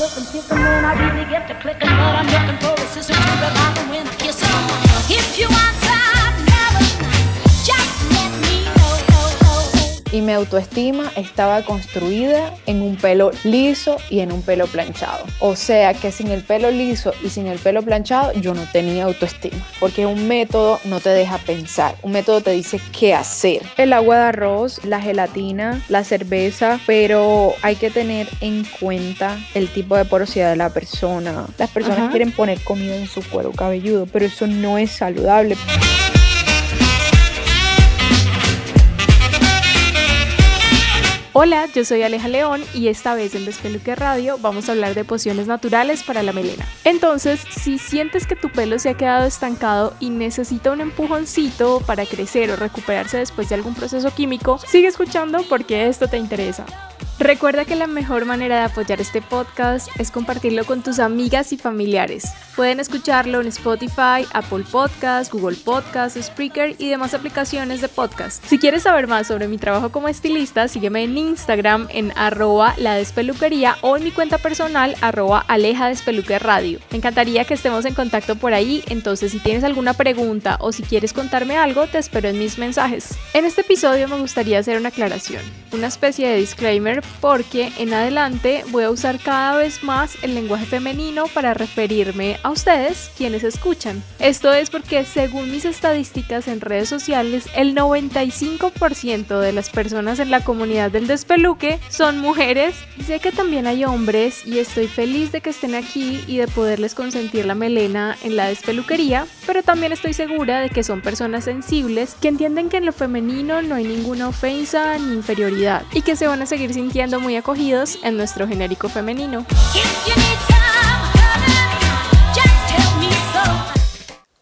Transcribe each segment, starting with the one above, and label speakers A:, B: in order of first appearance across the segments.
A: looking, picking when I really get to clicking, but I'm looking for a sister to revive them when I kiss. If you want some
B: y mi autoestima estaba construida en un pelo liso y en un pelo planchado. O sea que sin el pelo liso y sin el pelo planchado yo no tenía autoestima, porque un método no te deja pensar, un método te dice qué hacer. El agua de arroz, la gelatina, la cerveza, pero hay que tener en cuenta el tipo de porosidad de la persona. Las personas
C: Ajá.
B: quieren poner comida en su cuero cabelludo, pero eso no es saludable.
C: Hola, yo soy Aleja León y esta vez en Despeluque Radio vamos a hablar de pociones naturales para la melena. Entonces, si sientes que tu pelo se ha quedado estancado y necesita un empujoncito para crecer o recuperarse después de algún proceso químico, sigue escuchando porque esto te interesa. Recuerda que la mejor manera de apoyar este podcast es compartirlo con tus amigas y familiares. Pueden escucharlo en Spotify, Apple Podcasts, Google Podcasts, Spreaker y demás aplicaciones de podcast. Si quieres saber más sobre mi trabajo como estilista, sígueme en Instagram en arroba la despeluquería o en mi cuenta personal arroba aleja despeluque radio. Me encantaría que estemos en contacto por ahí, entonces si tienes alguna pregunta o si quieres contarme algo, te espero en mis mensajes. En este episodio me gustaría hacer una aclaración, una especie de disclaimer porque en adelante voy a usar cada vez más el lenguaje femenino para referirme a ustedes, quienes escuchan. Esto es porque según mis estadísticas en redes sociales, el 95% de las personas en la comunidad del despeluque son mujeres. Sé que también hay hombres y estoy feliz de que estén aquí y de poderles consentir la melena en la despeluquería, pero también estoy segura de que son personas sensibles que entienden que en lo femenino no hay ninguna ofensa ni inferioridad y que se van a seguir sintiendo muy acogidos en nuestro genérico femenino.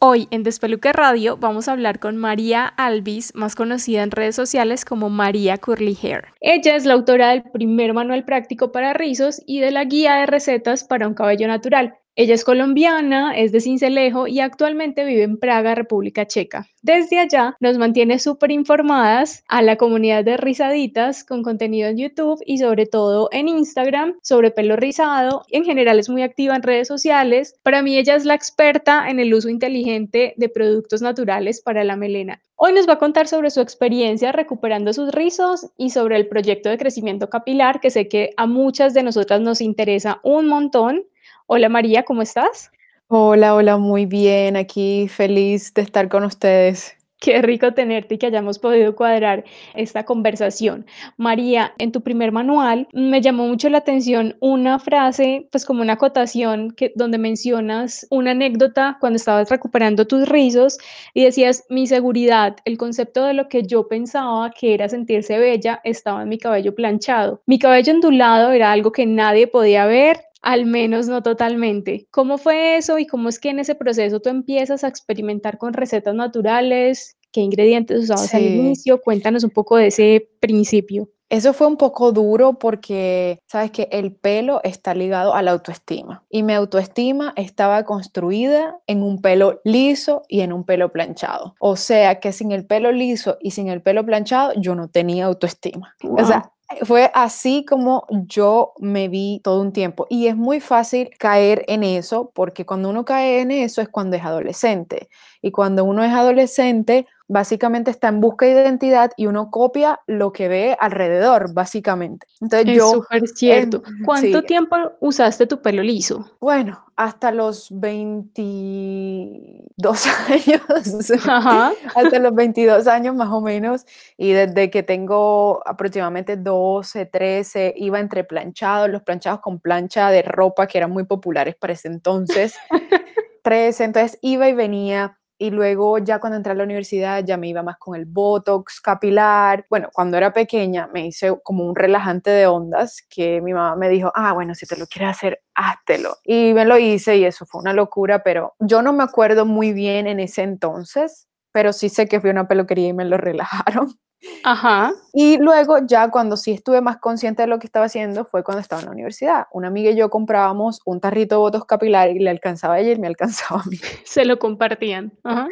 C: Hoy en Despeluque Radio vamos a hablar con María Alvis, más conocida en redes sociales como María Curly Hair. Ella es la autora del primer manual práctico para rizos y de la guía de recetas para un cabello natural. Ella es colombiana, es de Cincelejo y actualmente vive en Praga, República Checa. Desde allá nos mantiene súper informadas a la comunidad de rizaditas con contenido en YouTube y sobre todo en Instagram sobre pelo rizado. En general es muy activa en redes sociales. Para mí ella es la experta en el uso inteligente de productos naturales para la melena. Hoy nos va a contar sobre su experiencia recuperando sus rizos y sobre el proyecto de crecimiento capilar que sé que a muchas de nosotras nos interesa un montón. Hola María, ¿cómo estás?
B: Hola, hola, muy bien, aquí feliz de estar con ustedes.
C: Qué rico tenerte y que hayamos podido cuadrar esta conversación. María, en tu primer manual me llamó mucho la atención una frase, pues como una acotación que, donde mencionas una anécdota cuando estabas recuperando tus rizos y decías, mi seguridad, el concepto de lo que yo pensaba que era sentirse bella estaba en mi cabello planchado. Mi cabello ondulado era algo que nadie podía ver, al menos no totalmente. ¿Cómo fue eso y cómo es que en ese proceso tú empiezas a experimentar con recetas naturales? ¿Qué ingredientes usabas al
B: Sí.
C: inicio? Cuéntanos un poco de ese principio.
B: Eso fue un poco duro porque, sabes que el pelo está ligado a la autoestima y mi autoestima estaba construida en un pelo liso y en un pelo planchado. O sea que sin el pelo liso y sin el pelo planchado yo no tenía autoestima. O sea, fue así como yo me vi todo un tiempo. Y es muy fácil caer en eso porque cuando uno cae en eso es cuando es adolescente. Y cuando uno es adolescente básicamente está en busca de identidad y uno copia lo que ve alrededor básicamente. Entonces
C: Es
B: yo,
C: súper cierto.
B: em,
C: ¿Cuánto
B: sí.
C: tiempo usaste tu pelo liso?
B: bueno, hasta los 22 años.
C: Ajá.
B: hasta los 22 años más o menos y desde que tengo aproximadamente 12, 13, iba entre planchados, los planchados con plancha de ropa que eran muy populares para ese entonces, 13, entonces iba y venía y luego ya cuando entré a la universidad ya me iba más con el botox capilar. Bueno, cuando era pequeña me hice como un relajante de ondas que mi mamá me dijo, ah, bueno, si te lo quieres hacer, háztelo. Y me lo hice y eso fue una locura, pero yo no me acuerdo muy bien en ese entonces, pero sí sé que fui a una peluquería y me lo relajaron.
C: Ajá.
B: Y luego ya cuando sí estuve más consciente de lo que estaba haciendo fue cuando estaba en la universidad. Una amiga y yo comprábamos un tarrito de votos capilar y le alcanzaba a ella y me alcanzaba a mí.
C: Se lo compartían. Ajá.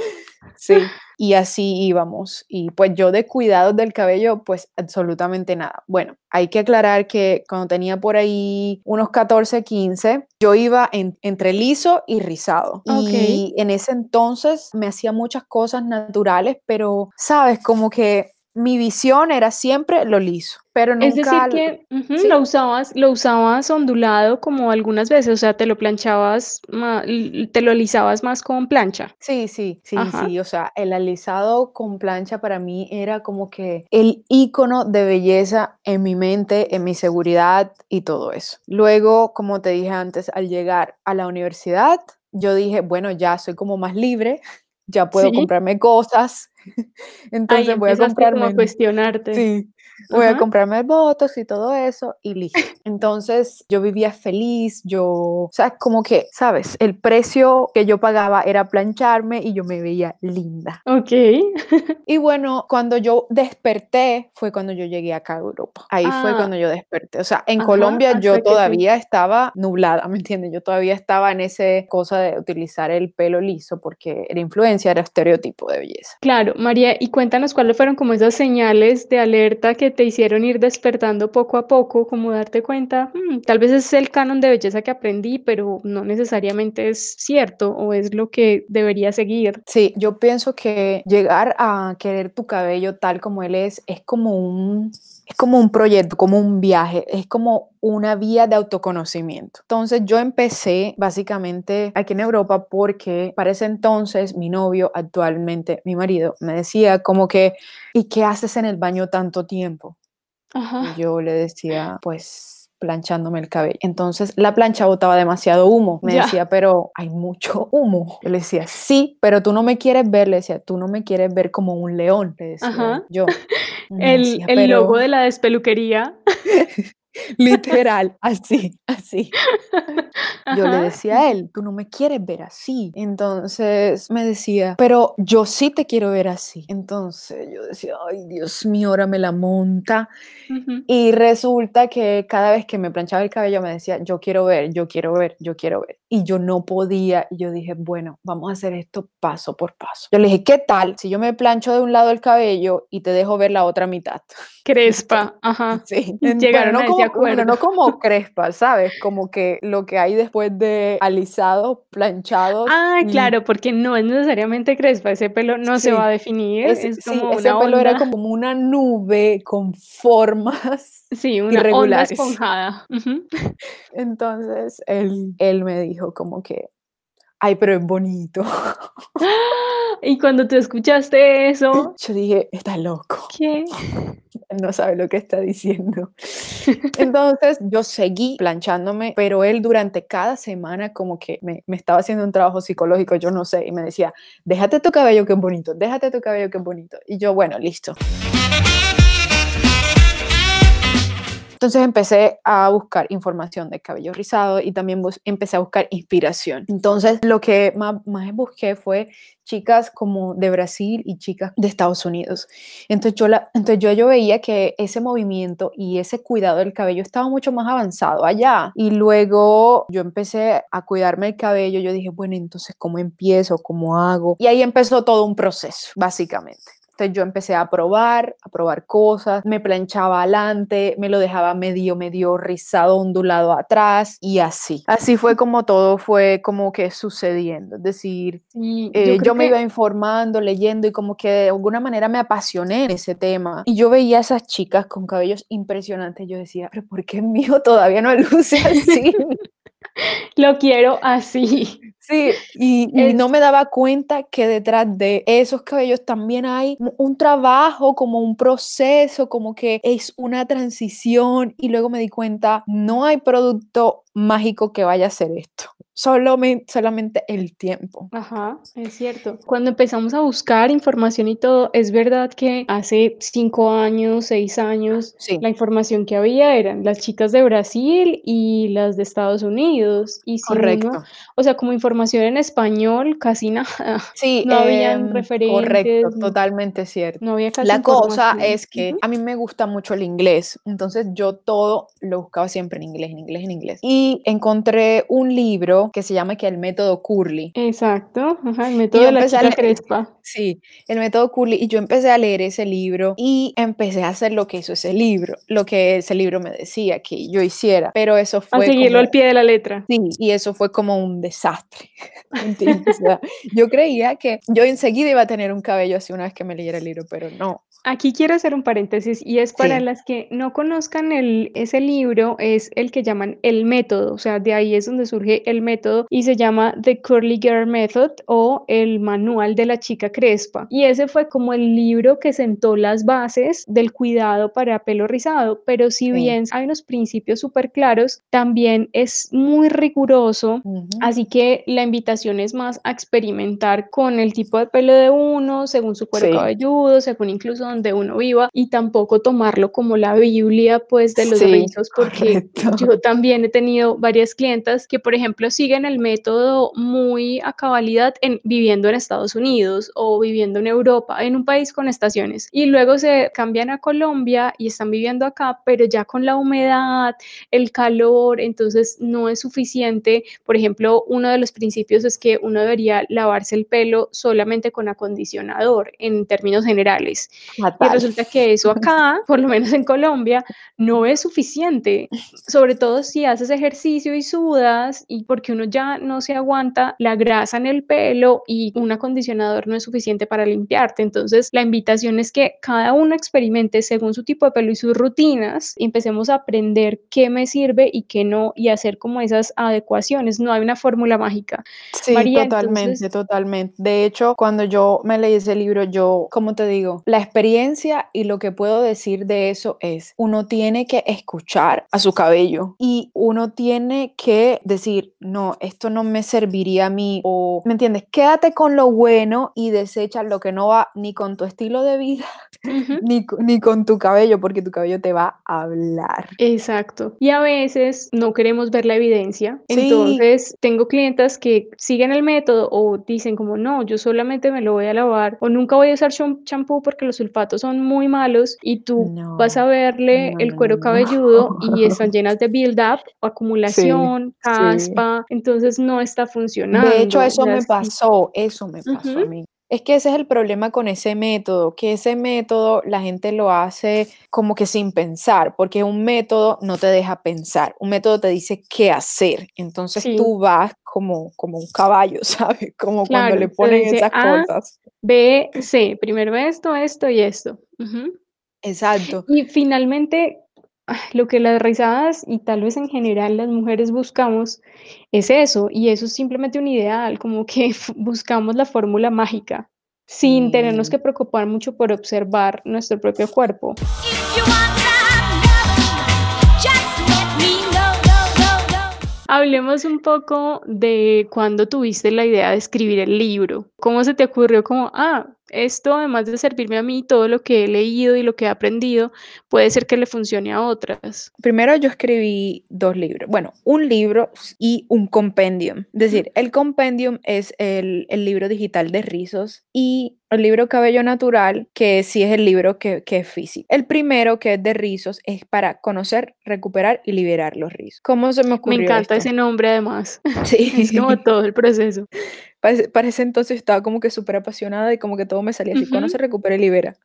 B: Sí. Y así íbamos. Y pues yo de cuidados del cabello, pues absolutamente nada. Bueno, hay que aclarar que cuando tenía por ahí unos 14, 15, yo iba en- entre liso y rizado. Y en ese entonces me hacía muchas cosas naturales, pero, sabes, como que mi visión era siempre lo liso, pero nunca...
C: Es decir que
B: sí.
C: lo usabas, lo usabas ondulado como algunas veces, o sea, te lo planchabas, te lo alisabas más con plancha.
B: Sí, sí, sí,
C: Ajá.
B: sí, o sea, el alisado con plancha para mí era como que el icono de belleza en mi mente, en mi seguridad y todo eso. Luego, como te dije antes, al llegar a la universidad, yo dije, bueno, ya soy como más libre, ya puedo
C: Sí.
B: comprarme cosas,
C: Ahí
B: entonces voy a
C: empezaste como a
B: comprarme,
C: cuestionarte.
B: sí, voy a
C: Ajá.
B: comprarme votos y todo eso y listo. Entonces yo vivía feliz, yo, o sea, como que, ¿sabes? El precio que yo pagaba era plancharme y yo me veía linda.
C: Ok.
B: Y bueno, cuando yo desperté fue cuando yo llegué acá a Europa. Ahí fue
C: Ah,
B: cuando yo desperté. O sea, en
C: ajá,
B: Colombia yo todavía estaba nublada, ¿me entiendes? Yo todavía estaba en ese cosa de utilizar el pelo liso porque era influencia, era estereotipo de belleza.
C: Claro, María, y cuéntanos cuáles fueron como esas señales de alerta que te hicieron ir despertando poco a poco, como darte cuenta, "Mm, tal vez es el canon de belleza que aprendí, pero no necesariamente es cierto o es lo que debería seguir.
B: Sí, yo pienso que llegar a querer tu cabello tal como él es es como un es como un proyecto, como un viaje, es como una vía de autoconocimiento. Entonces yo empecé básicamente aquí en Europa porque para ese entonces mi novio, actualmente mi marido, me decía como que, ¿y qué haces en el baño tanto tiempo? Y yo le decía, pues planchándome el cabello. Entonces la plancha botaba demasiado humo. Me decía, pero hay mucho humo. Yo le decía, sí, pero tú no me quieres ver. Le decía, tú no me quieres ver como un león. Le decía
C: Ajá.
B: yo.
C: El,
B: decía,
C: el logo de la despeluquería.
B: literal, así, así. Yo le decía a él, tú no me quieres ver así. Entonces me decía, pero yo sí te quiero ver así. Entonces yo decía, ay, Dios mío, ahora me la monta. Y resulta que cada vez que me planchaba el cabello me decía, yo quiero ver, yo quiero ver, yo quiero ver. Y yo no podía. Y yo dije, bueno, vamos a hacer esto paso por paso. Yo le dije, ¿qué tal si yo me plancho de un lado el cabello y te dejo ver la otra mitad?
C: Crespa, ajá.
B: Sí.
C: Llegaron
B: bueno, no
C: ese
B: como, bueno,
C: acuerdo.
B: no como crespa, ¿sabes? Como que lo que hay después de alisados, planchados
C: Ah,
B: y
C: claro, porque no es necesariamente crespa, ese pelo no se va a
B: sí.
C: definir,
B: Es,
C: es
B: sí,
C: como
B: ese
C: una
B: pelo era
C: onda,
B: como una nube con formas
C: sí, una onda
B: irregulares.
C: esponjada. ujú.
B: Entonces él, él me dijo como que, ay, pero es bonito.
C: Y cuando tú escuchaste eso,
B: Yo dije, está loco,
C: ¿qué?
B: no sabe lo que está diciendo. Entonces yo seguí planchándome, pero él durante cada semana como que me, me estaba haciendo un trabajo psicológico, yo no sé, y me decía, déjate tu cabello que es bonito, déjate tu cabello que es bonito. Y yo, bueno, listo. Entonces empecé a buscar información de cabello rizado y también empecé a buscar inspiración. Entonces lo que más, busqué fue chicas como de Brasil y chicas de Estados Unidos. Entonces yo, la, yo, yo veía que ese movimiento y ese cuidado del cabello estaba mucho más avanzado allá. Y luego yo empecé a cuidarme el cabello. Yo dije, bueno, entonces, ¿cómo empiezo? ¿Cómo hago? Y ahí empezó todo un proceso, básicamente. Entonces yo empecé a probar, a probar cosas, me planchaba adelante, me lo dejaba medio, medio rizado, ondulado atrás y así. Así fue como todo fue como que sucediendo. Es decir,
C: Sí, yo
B: eh, yo me iba informando, leyendo y como que de alguna manera me apasioné en ese tema. Y yo veía a esas chicas con cabellos impresionantes. Yo decía, pero ¿por qué el mío todavía no luce así?
C: lo quiero así.
B: Sí, y, y no me daba cuenta que detrás de esos cabellos también hay un- trabajo, como un proceso, como que es una transición. Y luego me di cuenta, no hay producto mágico que vaya a hacer esto. solamente, solamente el tiempo.
C: Ajá, es cierto. Cuando empezamos a buscar información y todo, es verdad que hace cinco años, seis años,
B: Sí.
C: la información que había eran las chicas de Brasil y las de Estados Unidos. Y si uno,
B: Correcto.
C: o sea, como información en español, casi nada.
B: Sí,
C: No habían
B: em,
C: referentes,
B: correcto,
C: no-
B: totalmente cierto.
C: No había casi
B: La cosa
C: información.
B: es que a mí me gusta mucho el inglés, entonces yo todo lo buscaba siempre en inglés, en inglés, en inglés. Y encontré un libro que se llama que el método Curly.
C: Exacto, ajá, el método de la chica crespa.
B: Sí, el método Curly, y yo empecé a leer ese libro y empecé a hacer lo que hizo ese libro, lo que ese libro me decía que yo hiciera, pero eso
C: A
B: fue
C: seguirlo al
B: como,
C: pie de la letra.
B: sí, y eso fue como un desastre. ¿entiendes? O sea, yo creía que yo enseguida iba a tener un cabello así una vez que me leyera el libro, pero no.
C: Aquí quiero hacer un paréntesis y es para
B: Sí,
C: las que no conozcan el, ese libro, es el que llaman el método, o sea, de ahí es donde surge el método y se llama The Curly Girl Method o el manual de la chica crespa. Y ese fue como el libro que sentó las bases del cuidado para pelo rizado, pero si
B: sí.
C: bien hay unos principios súper claros, también es muy riguroso
B: ujú,
C: Así que la invitación es más a experimentar con el tipo de pelo de uno, según su cuero
B: Sí,
C: cabelludo, según incluso donde uno viva, y tampoco tomarlo como la Biblia, pues, de los
B: sí,
C: rizos, porque
B: correcto.
C: yo también he tenido varias clientas que, por ejemplo, siguen el método muy a cabalidad en, viviendo en Estados Unidos o viviendo en Europa, en un país con estaciones, y luego se cambian a Colombia y están viviendo acá, pero ya con la humedad, el calor, entonces no es suficiente. Por ejemplo, uno de los principios es que uno debería lavarse el pelo solamente con acondicionador en términos generales. Y
B: Fatal.
C: resulta que eso acá, por lo menos en Colombia, no es suficiente, sobre todo si haces ejercicio y sudas y porque uno ya no se aguanta la grasa en el pelo y un acondicionador no es suficiente para limpiarte. Entonces, la invitación es que cada uno experimente según su tipo de pelo y sus rutinas y empecemos a aprender qué me sirve y qué no y hacer como esas adecuaciones. No hay una fórmula mágica.
B: Sí,
C: María,
B: totalmente,
C: entonces,
B: totalmente. De hecho, cuando yo me leí ese libro, yo, como te digo, la experiencia y lo que puedo decir de eso es, uno tiene que escuchar a su cabello y uno tiene que decir, no, esto no me serviría a mí o, ¿me entiendes? Quédate con lo bueno y desecha lo que no va ni con tu estilo de vida
C: ujú,
B: ni, co- ni con tu cabello, porque tu cabello te va a hablar.
C: Exacto. Y a veces no queremos ver la evidencia.
B: Sí,
C: Entonces, tengo clientas que siguen el método o dicen como, no, yo solamente me lo voy a lavar o nunca voy a usar cham- champú porque los sulfatos son muy malos y tú vas a
B: no,
C: verle
B: no,
C: el
B: no,
C: cuero
B: no,
C: cabelludo y están llenas de build-up,
B: Sí,
C: acumulación,
B: sí.
C: caspa, entonces no está
B: De hecho,
C: funcionando.
B: eso me
C: sí.
B: pasó, eso me pasó a
C: Ujú,
B: mí. Es que ese es el problema con ese método, que ese método la gente lo hace como que sin pensar, porque un método no te deja pensar, un método te dice qué hacer. Entonces
C: Sí,
B: tú vas como, como un caballo, ¿sabes? Como cuando le ponen
C: dice
B: esas
C: A,
B: cosas.
C: B, C. Primero esto, esto y esto. Ujú.
B: Exacto.
C: Y finalmente, ah, lo que las rizadas y tal vez en general las mujeres buscamos es eso, y eso es simplemente un ideal, como que buscamos la fórmula mágica, sin tenernos que preocupar mucho por observar nuestro propio cuerpo. Hablemos un poco de cuando tuviste la idea de escribir el libro. ¿Cómo se te ocurrió como, ah, esto además de servirme a mí, todo lo que he leído y lo que he aprendido, puede ser que le funcione a otras?
B: Primero yo escribí dos libros, bueno, un libro y un compendium. Es decir, el compendium es el, el libro digital de rizos y el libro Cabello Natural, que sí es el libro que, que es físico. El primero, que es de rizos, es para conocer, recuperar y liberar los rizos. ¿Cómo se me
C: Me
B: ocurrió
C: encanta
B: esto?
C: ese nombre además. Es como
B: Sí,
C: todo el proceso.
B: Para ese, entonces estaba como que súper apasionada y como que todo me salía así,
C: Ujú.
B: conoce, recupera y libera.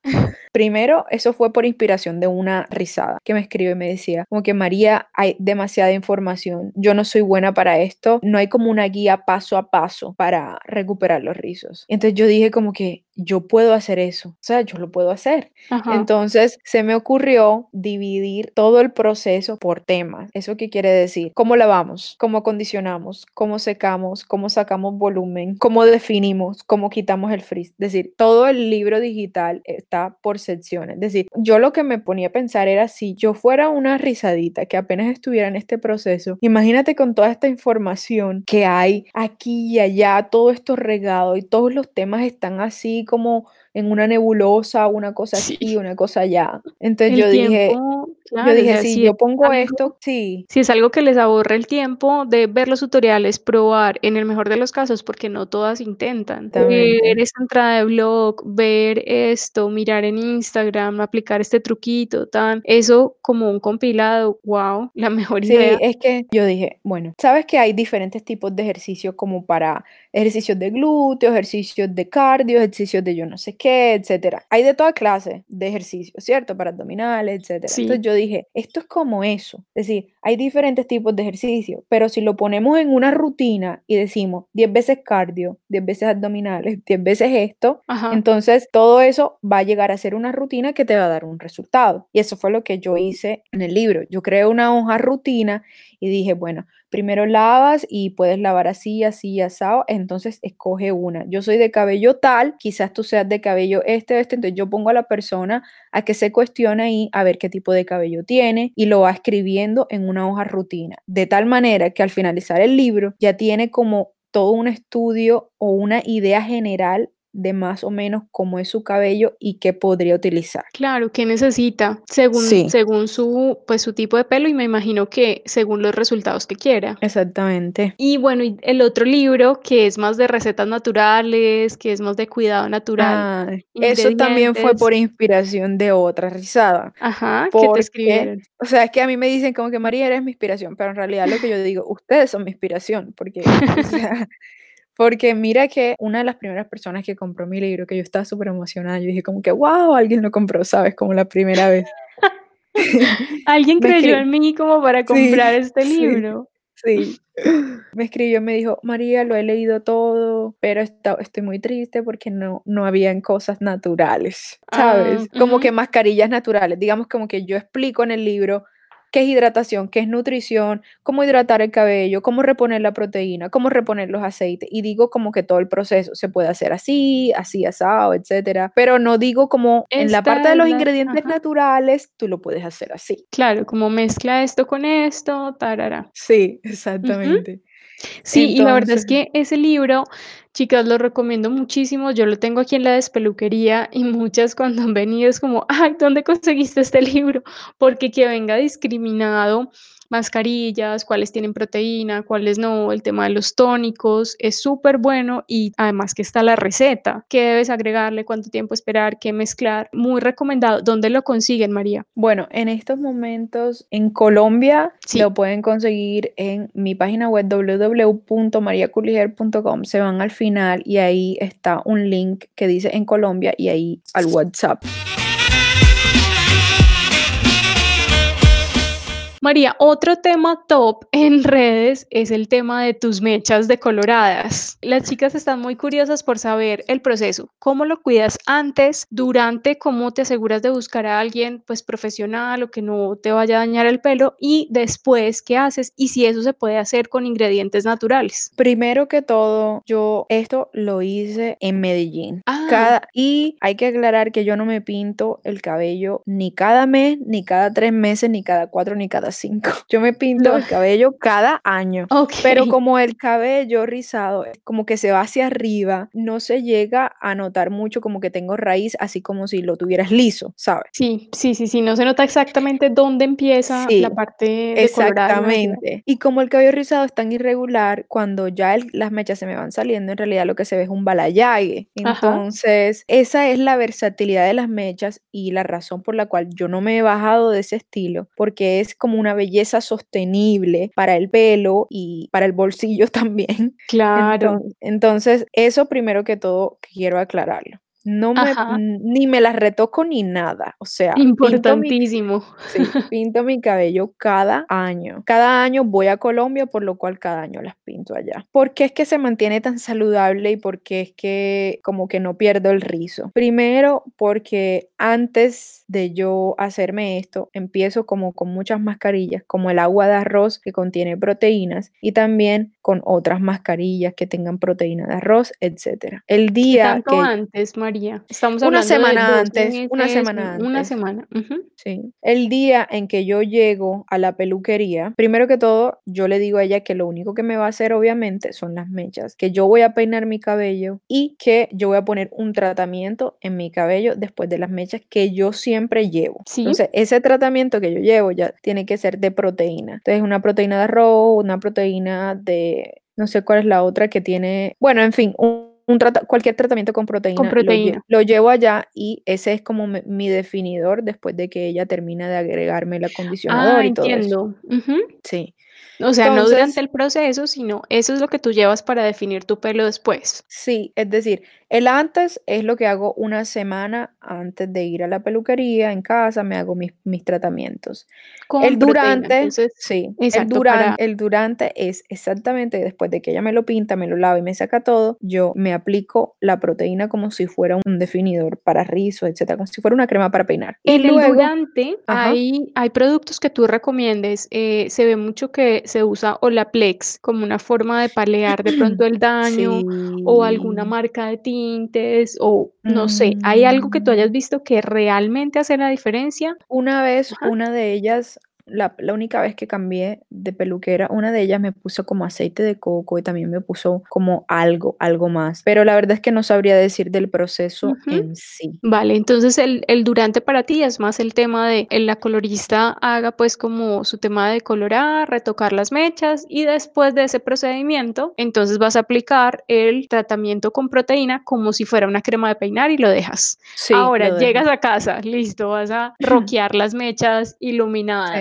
B: Primero, eso fue por inspiración de una rizada que me escribe y me decía, como que María, hay demasiada información, yo no soy buena para esto, no hay como una guía paso a paso para recuperar los rizos. Entonces yo dije como que yo puedo hacer eso, o sea, yo lo puedo hacer.
C: Ajá.
B: Entonces se me ocurrió dividir todo el proceso por temas. ¿Eso qué quiere decir? ¿Cómo lavamos? ¿Cómo acondicionamos? ¿Cómo secamos? ¿Cómo sacamos volumen? ¿Cómo definimos? ¿Cómo quitamos el frizz? Es decir, todo el libro digital está por secciones. Es decir, yo lo que me ponía a pensar era si yo fuera una risadita que apenas estuviera en este proceso, imagínate con toda esta información que hay aquí y allá, todo esto regado y todos los temas están así como en una nebulosa, una cosa
C: Sí.
B: aquí, una cosa allá. Entonces
C: El
B: yo dije,
C: tiempo,
B: yo
C: claro, o
B: dije,
C: sea,
B: si
C: si
B: yo pongo
C: algo-
B: esto, sí,
C: Si es algo que les aborre el tiempo de ver los tutoriales, probar, en el mejor de los casos, porque no todas intentan,
B: Exactamente.
C: ver esta entrada de blog, ver esto, mirar en Instagram, aplicar este truquito, tan, eso como un compilado, wow, la mejor
B: Sí,
C: idea.
B: es que yo dije, bueno, sabes que hay diferentes tipos de ejercicios como para ejercicios de glúteos, ejercicios de cardio, ejercicios de yo no sé qué, etcétera. Hay de toda clase de ejercicios, ¿cierto? Para abdominales, etcétera.
C: Sí.
B: Entonces yo dije, esto es como eso. Es decir, hay diferentes tipos de ejercicios, pero si lo ponemos en una rutina y decimos 10 veces cardio, 10 veces abdominales, 10 veces esto,
C: Ajá.
B: entonces, todo eso va a llegar a ser una rutina que te va a dar un resultado. Y eso fue lo que yo hice en el libro. Yo creé una hoja rutina y dije, bueno, primero lavas y puedes lavar así, así, asado. Entonces, escoge una. Yo soy de cabello tal, quizás tú seas de cabello este, este. Entonces, yo pongo a la persona a que se cuestione ahí a ver qué tipo de cabello tiene y lo va escribiendo en una hoja rutina. De tal manera que al finalizar el libro ya tiene como todo un estudio o una idea general de más o menos cómo es su cabello y qué podría utilizar.
C: Claro, ¿qué necesita? Según,
B: Sí.
C: según su, pues, su tipo de pelo y me imagino que según los resultados que quiera.
B: Exactamente.
C: Y bueno, y el otro libro que es más de recetas naturales, que es más de cuidado natural,
B: Ah, eso también fue por inspiración de otra rizada.
C: Ajá, ¿qué te escribieron?
B: o sea, es que a mí me dicen como que María eres mi inspiración, pero en realidad lo que yo digo, ustedes son mi inspiración, porque, o sea, porque mira que una de las primeras personas que compró mi libro, que yo estaba súper emocionada, yo dije como que, wow, alguien lo compró, ¿sabes? Como la primera vez.
C: Alguien creyó en mí como para
B: Sí,
C: comprar este
B: sí.
C: libro.
B: Sí. Me escribió, me dijo, María, lo he leído todo, pero esta- estoy muy triste porque no, no habían cosas naturales, ¿sabes?
C: Ah,
B: Como que
C: ujú.
B: mascarillas naturales. Digamos como que yo explico en el libro qué es hidratación, qué es nutrición, cómo hidratar el cabello, cómo reponer la proteína, cómo reponer los aceites. Y digo como que todo el proceso se puede hacer así, así asado, etcétera. Pero no digo como en la parte
C: Esta
B: de los
C: la-
B: ingredientes
C: ajá.
B: naturales, tú lo puedes hacer así.
C: Claro, como mezcla esto con esto, tarara.
B: Sí, exactamente.
C: Sí, y la verdad es que ese libro, chicas, lo recomiendo muchísimo. Yo lo tengo aquí en la despeluquería y muchas cuando han venido es como, ay, ¿dónde conseguiste este libro? Porque que venga discriminado mascarillas, cuáles tienen proteína, cuáles no, el tema de los tónicos, es súper bueno y además que está la receta, qué debes agregarle, cuánto tiempo esperar, qué mezclar, muy recomendado. ¿Dónde lo consiguen, María?
B: Bueno, en estos momentos en Colombia
C: Sí.
B: lo pueden conseguir en mi página web www.mariaculiger.com. Se van al final y ahí está un link que dice en Colombia y ahí al WhatsApp.
C: María, otro tema top en redes es el tema de tus mechas decoloradas. Las chicas están muy curiosas por saber el proceso, cómo lo cuidas antes, durante, cómo te aseguras de buscar a alguien pues profesional o que no te vaya a dañar el pelo y después qué haces y si eso se puede hacer con ingredientes naturales.
B: Primero que todo, yo esto lo hice en Medellín.
C: Ah.
B: Cada, y hay que aclarar que yo no me pinto el cabello ni cada mes, ni cada tres meses, ni cada cuatro, ni cada cinco. Yo me pinto el cabello cada año.
C: Ok.
B: Pero como el cabello rizado, como que se va hacia arriba, no se llega a notar mucho como que tengo raíz, así como si lo tuvieras liso, ¿sabes?
C: Sí, sí, sí, sí, no se nota exactamente dónde empieza
B: Sí,
C: la parte natural.
B: Exactamente. Y como el cabello rizado es tan irregular, cuando ya el- las mechas se me van saliendo, en realidad lo que se ve es un balayague.
C: Ajá.
B: Entonces, esa es la versatilidad de las mechas y la razón por la cual yo no me he bajado de ese estilo, porque es como una belleza sostenible para el pelo y para el bolsillo también.
C: Claro.
B: Enton- Entonces, eso primero que todo quiero aclararlo. No me,
C: Ajá.
B: ni me las retoco ni nada. O sea, pinto mi,
C: Importantísimo.
B: sí, pinto mi cabello cada año. Cada año voy a Colombia, por lo cual cada año las pinto allá. ¿Por qué es que se mantiene tan saludable y por qué es que como que no pierdo el rizo? Primero, porque antes de yo hacerme esto, empiezo como con muchas mascarillas, como el agua de arroz que contiene proteínas y también con otras mascarillas que tengan proteína de arroz, etcétera. El
C: ¿Qué
B: día
C: tanto
B: que
C: antes, María? Estamos
B: una
C: hablando de
B: semana antes, una semana
C: un- una
B: antes.
C: semana.
B: Sí. El día en que yo llego a la peluquería, primero que todo, yo le digo a ella que lo único que me va a hacer, obviamente, son las mechas, que yo voy a peinar mi cabello y que yo voy a poner un tratamiento en mi cabello después de las mechas que yo siempre llevo.
C: Sí.
B: Entonces, ese tratamiento que yo llevo ya tiene que ser de proteína. Entonces, una proteína de arroz, una proteína de, no sé cuál es la otra que tiene, bueno, en fin, un un trata- cualquier tratamiento con proteína, lo lle-
C: proteína.
B: Lo, llevo allá y ese es como mi, mi definidor después de que ella termina de agregarme el acondicionador
C: Ah,
B: y todo eso.
C: entiendo. ujú.
B: Sí.
C: O sea, no durante el proceso, sino eso es lo que tú llevas para definir tu pelo después.
B: sí, es decir, el antes es lo que hago una semana antes de ir a la peluquería en casa, me hago mis, mis tratamientos.
C: Con
B: El
C: proteína.
B: durante,
C: Entonces,
B: sí, el,
C: exacto,
B: duran-
C: para...
B: el durante es exactamente después de que ella me lo pinta, me lo lava y me saca todo, yo me aplico la proteína como si fuera un definidor para rizos, etcétera, como si fuera una crema para peinar.
C: En el durante hay, hay productos que tú recomiendes. eh, se ve mucho que se usa Olaplex como una forma de palear de pronto el daño o alguna marca de tintes o no sé, ¿hay algo que tú
B: mm,
C: hayas visto que realmente hace la diferencia?
B: Una vez,
C: Ajá.
B: una de ellas, la, la única vez que cambié de peluquera, una de ellas me puso como aceite de coco y también me puso como algo, algo más. Pero la verdad es que no sabría decir del proceso en sí.
C: Vale, entonces el, el durante para ti es más el tema de la colorista haga pues como su tema de colorar, retocar las mechas y después de ese procedimiento, entonces vas a aplicar el tratamiento con proteína como si fuera una crema de peinar y lo dejas.
B: Sí,
C: Ahora
B: lo
C: llegas a casa, listo, vas a roquear las mechas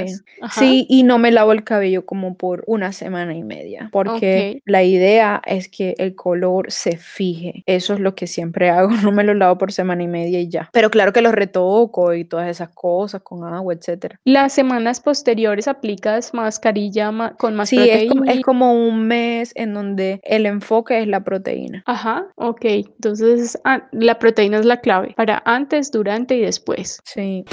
B: Sí.
C: Ajá.
B: Sí, y no me lavo el cabello como por una semana y media, porque la idea es que el color se fije. Eso es lo que siempre hago, no me lo lavo por semana y media y ya. Pero claro que lo retoco y todas esas cosas con agua, etcétera.
C: Las semanas posteriores aplicas mascarilla ma- con más
B: Sí, es como, es
C: proteína.
B: como un mes en donde el enfoque es la proteína.
C: Ajá, ok. Entonces, ah, la proteína es la clave para antes, durante y después.
B: Sí.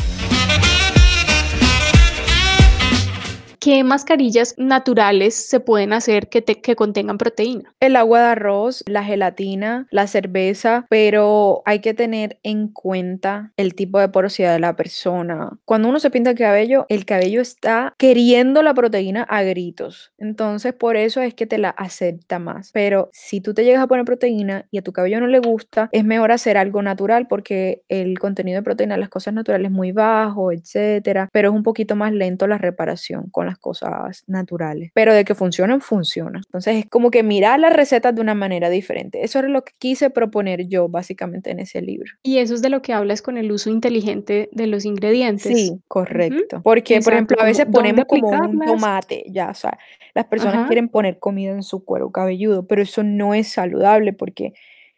C: ¿Qué mascarillas naturales se pueden hacer que, te- que contengan proteína?
B: El agua de arroz, la gelatina, la cerveza, pero hay que tener en cuenta el tipo de porosidad de la persona. Cuando uno se pinta el cabello, el cabello está queriendo la proteína a gritos. Entonces, por eso es que te la acepta más. Pero si tú te llegas a poner proteína y a tu cabello no le gusta, es mejor hacer algo natural porque el contenido de proteína de las cosas naturales es muy bajo, etcétera, pero es un poquito más lento la reparación con las cosas naturales. Pero de que funcionan, funcionan. Entonces es como que mirar las recetas de una manera diferente. Eso era lo que quise proponer yo básicamente en ese libro.
C: Y eso es de lo que hablas con el uso inteligente de los ingredientes.
B: Sí, correcto. Porque, por ejemplo, a veces ponemos como un tomate, ya, o sea, las personas
C: Ajá.
B: quieren poner comida en su cuero cabelludo, pero eso no es saludable porque,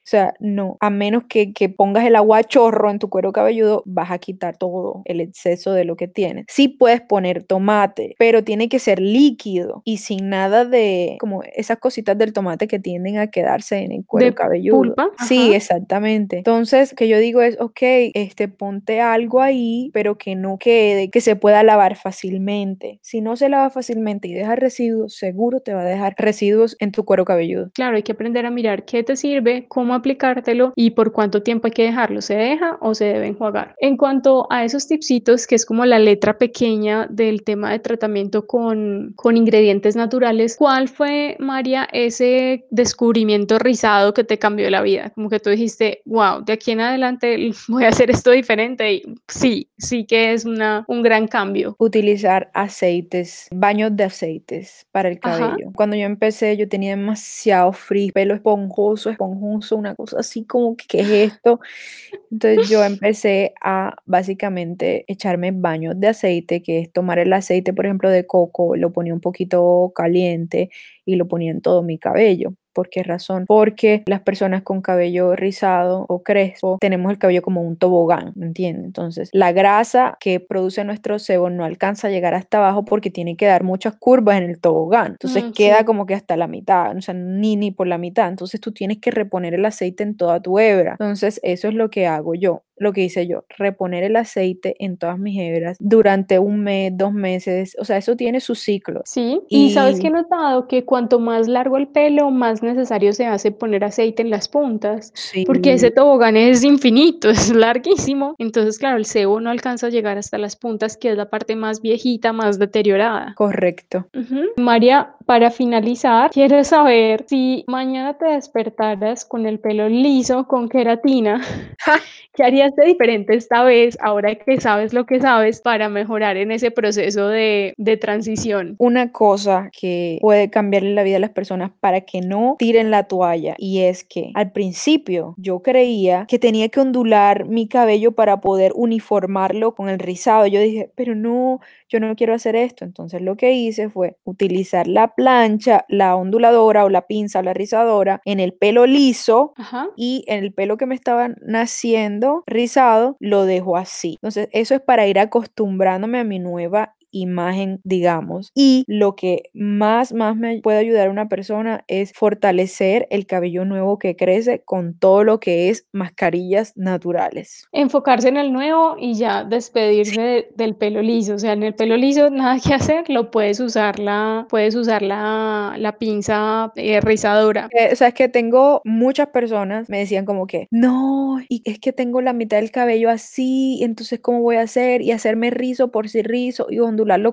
B: sea, no, a menos que, que pongas el agua a chorro en tu cuero cabelludo, vas a quitar todo el exceso de lo que tienes. Sí puedes poner tomate, pero tiene que ser líquido y sin nada de, como esas cositas del tomate que tienden a quedarse en el cuero
C: De
B: cabelludo.
C: pulpa.
B: Sí,
C: Ajá.
B: exactamente. Entonces, que yo digo es, ok, este, ponte algo ahí, pero que no quede, que se pueda lavar fácilmente. Si no se lava fácilmente y deja residuos, seguro te va a dejar residuos en tu cuero cabelludo.
C: Claro, hay que aprender a mirar qué te sirve, cómo aplicártelo y por cuánto tiempo hay que dejarlo. ¿Se deja o se debe enjuagar? En cuanto a esos tipsitos, que es como la letra pequeña del tema de tratamiento con, con ingredientes naturales, ¿cuál fue, María, ese descubrimiento rizado que te cambió la vida? Como que tú dijiste, wow, de aquí en adelante voy a hacer esto diferente y sí, sí que es una, un gran cambio.
B: Utilizar aceites, baños de aceites para el
C: Ajá.
B: cabello. Cuando yo empecé, yo tenía demasiado frizz, pelo esponjoso, esponjoso, una cosa así como que, ¿qué es esto? Entonces yo empecé a básicamente echarme baños de aceite, que es tomar el aceite, por ejemplo, de coco, lo ponía un poquito caliente y lo ponía en todo mi cabello. ¿Por qué razón? Porque las personas con cabello rizado o crespo tenemos el cabello como un tobogán, ¿me entiendes? Entonces, la grasa que produce nuestro sebo no alcanza a llegar hasta abajo porque tiene que dar muchas curvas en el tobogán. Entonces,
C: Mm,
B: queda
C: sí.
B: como que hasta la mitad, o sea, ni, ni por la mitad. Entonces, tú tienes que reponer el aceite en toda tu hebra. Entonces, eso es lo que hago yo lo que hice yo, reponer el aceite en todas mis hebras durante un mes, dos meses, o sea, eso tiene su ciclo.
C: Sí, y sabes que he
B: Y
C: notado que cuanto más largo el pelo, más necesario se hace poner aceite en las puntas, porque ese
B: sí,
C: tobogán es infinito, es larguísimo. Entonces, claro, el sebo no alcanza a llegar hasta las puntas, que es la parte más viejita, más deteriorada.
B: correcto.
C: Ujú. María, para finalizar, quiero saber si mañana te despertaras con el pelo liso, con queratina, ¿qué harías de diferente esta vez, ahora que sabes lo que sabes, para mejorar en ese proceso de, de transición?
B: Una cosa que puede cambiarle la vida a las personas para que no tiren la toalla y es que al principio yo creía que tenía que ondular mi cabello para poder uniformarlo con el rizado. Yo dije, pero no, yo no quiero hacer esto. Entonces lo que hice fue utilizar la plancha, la onduladora o la pinza o la rizadora en el pelo liso
C: Ajá.
B: y en el pelo que me estaba naciendo lo dejo así. Entonces, eso es para ir acostumbrándome a mi nueva imagen, digamos. Y lo que más, más me puede ayudar a una persona es fortalecer el cabello nuevo que crece con todo lo que es mascarillas naturales.
C: Enfocarse en el nuevo y ya despedirse de- del pelo liso. O sea, en el pelo liso nada que hacer, lo puedes usar la, puedes usar la, la pinza eh, rizadora.
B: Eh, o sea, es que tengo muchas personas me decían como que, no, y es que tengo la mitad del cabello así, entonces ¿cómo voy a hacer? Y hacerme rizo por si rizo y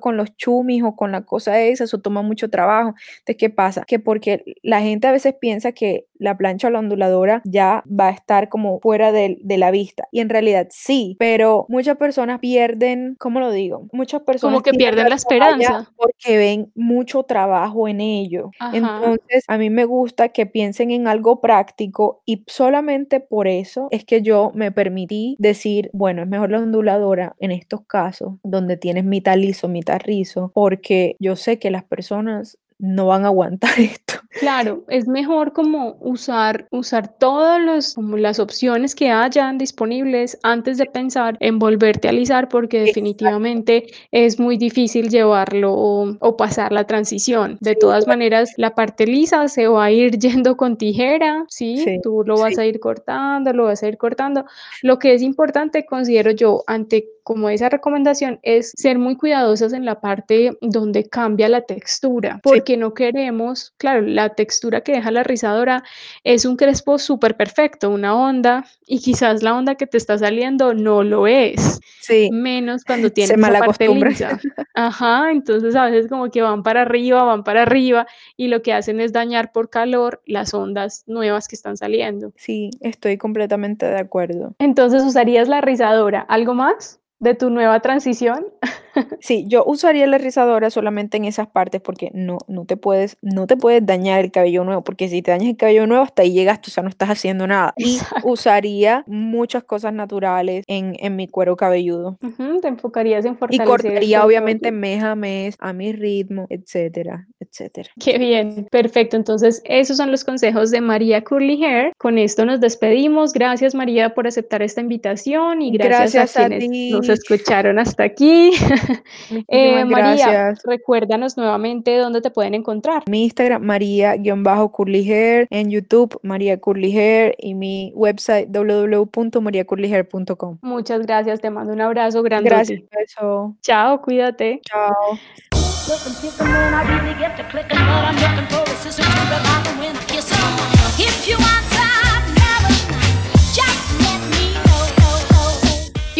B: con los chumis o con la cosa esa, eso toma mucho trabajo. Entonces, ¿qué pasa? Que porque la gente a veces piensa que la plancha o la onduladora ya va a estar como fuera de, de la vista. Y en realidad sí, pero muchas personas pierden, ¿cómo lo digo? Muchas personas
C: Como que pierden la esperanza.
B: porque ven mucho trabajo en ello.
C: Ajá.
B: Entonces, a mí me gusta que piensen en algo práctico y solamente por eso es que yo me permití decir, bueno, es mejor la onduladora en estos casos donde tienes mitad liso, mitad rizo, porque yo sé que las personas no van a aguantar esto.
C: Claro, es mejor como usar, usar todas los, como las opciones que hayan disponibles antes de pensar en volverte a alisar, porque
B: Exacto.
C: definitivamente es muy difícil llevarlo o, o pasar la transición. De todas maneras, la parte lisa se va a ir yendo con tijera, ¿sí?
B: Sí,
C: Tú lo vas
B: sí.
C: a ir cortando, lo vas a ir cortando. Lo que es importante, considero yo, ante como esa recomendación, es ser muy cuidadosas en la parte donde cambia la textura,
B: Sí.
C: porque no queremos, claro, la textura que deja la rizadora es un crespo súper perfecto, una onda, y quizás la onda que te está saliendo no lo es,
B: Sí,
C: menos cuando
B: se
C: tienes esa parte lisa. Ajá, entonces a veces como que van para arriba, van para arriba, y lo que hacen es dañar por calor las ondas nuevas que están saliendo.
B: Sí, estoy completamente de acuerdo.
C: Entonces, ¿usarías la rizadora? ¿Algo más de tu nueva transición?
B: Sí, yo usaría la rizadora solamente en esas partes porque no, no te puedes, no te puedes dañar el cabello nuevo, porque si te dañas el cabello nuevo, hasta ahí llegas, tú, sea, no estás haciendo nada. Y
C: Exacto.
B: usaría muchas cosas naturales en, en mi cuero cabelludo.
C: Te enfocarías en
B: Y
C: fortalecer el
B: cortaría obviamente mes a mes, a mi ritmo, etcétera, etcétera.
C: Qué bien, perfecto. Entonces, esos son los consejos de María Curly Hair. Con esto nos despedimos. Gracias, María, por aceptar esta invitación y gracias,
B: Gracias
C: a
B: a
C: quienes nos
B: ti.
C: escucharon hasta aquí. Eh, María,
B: gracias.
C: recuérdanos nuevamente dónde te pueden encontrar.
B: Mi Instagram, María-Curly Hair, en YouTube, María Curly Hair, y mi website, www.mariacurlyhair.com.
C: Muchas gracias, te mando un abrazo
B: Gracias,
C: grandote.
B: beso.
C: Chao, cuídate.
B: Chao.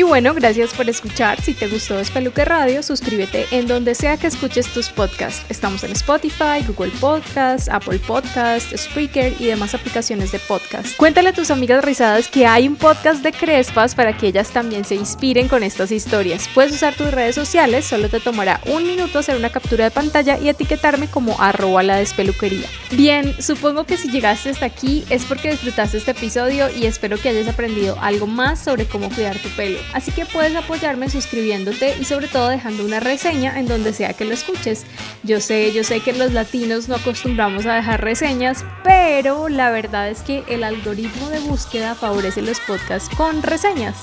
C: Bueno, gracias por escuchar. Si te gustó Espeluque Radio, suscríbete en donde sea que escuches tus podcasts. Estamos en Spotify, Google Podcasts, Apple Podcasts, Spreaker y demás aplicaciones de podcast. Cuéntale a tus amigas rizadas que hay un podcast de Crespas para que ellas también se inspiren con estas historias. Puedes usar tus redes sociales, solo te tomará un minuto hacer una captura de pantalla y etiquetarme como arroba la despeluquería. Bien, supongo que si llegaste hasta aquí es porque disfrutaste este episodio y espero que hayas aprendido algo más sobre cómo cuidar tu pelo. Así que puedes apoyarme suscribiéndote y sobre todo dejando una reseña en donde sea que lo escuches. Yo sé, yo sé que los latinos no acostumbramos a dejar reseñas, pero la verdad es que el algoritmo de búsqueda favorece los podcasts con reseñas.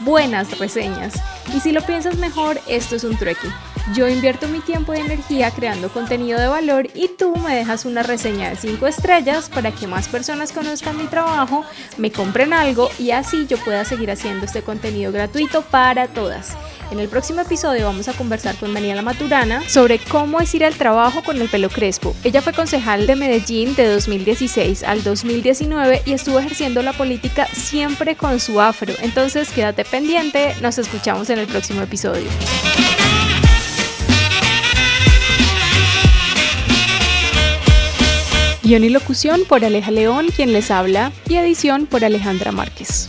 C: Buenas reseñas. Y si lo piensas mejor, esto es un trueque. Yo invierto mi tiempo y energía creando contenido de valor y tú me dejas una reseña de 5 estrellas para que más personas conozcan mi trabajo, me compren algo y así yo pueda seguir haciendo este contenido gratuito para todas. En el próximo episodio vamos a conversar con Daniela Maturana sobre cómo es ir al trabajo con el pelo crespo. Ella fue concejal de Medellín de 2016 al 2019 y estuvo ejerciendo la política siempre con su afro. Entonces quédate pendiente, nos escuchamos en el próximo episodio. Guión y locución por Aleja León, quien les habla, y edición por Alejandra Márquez.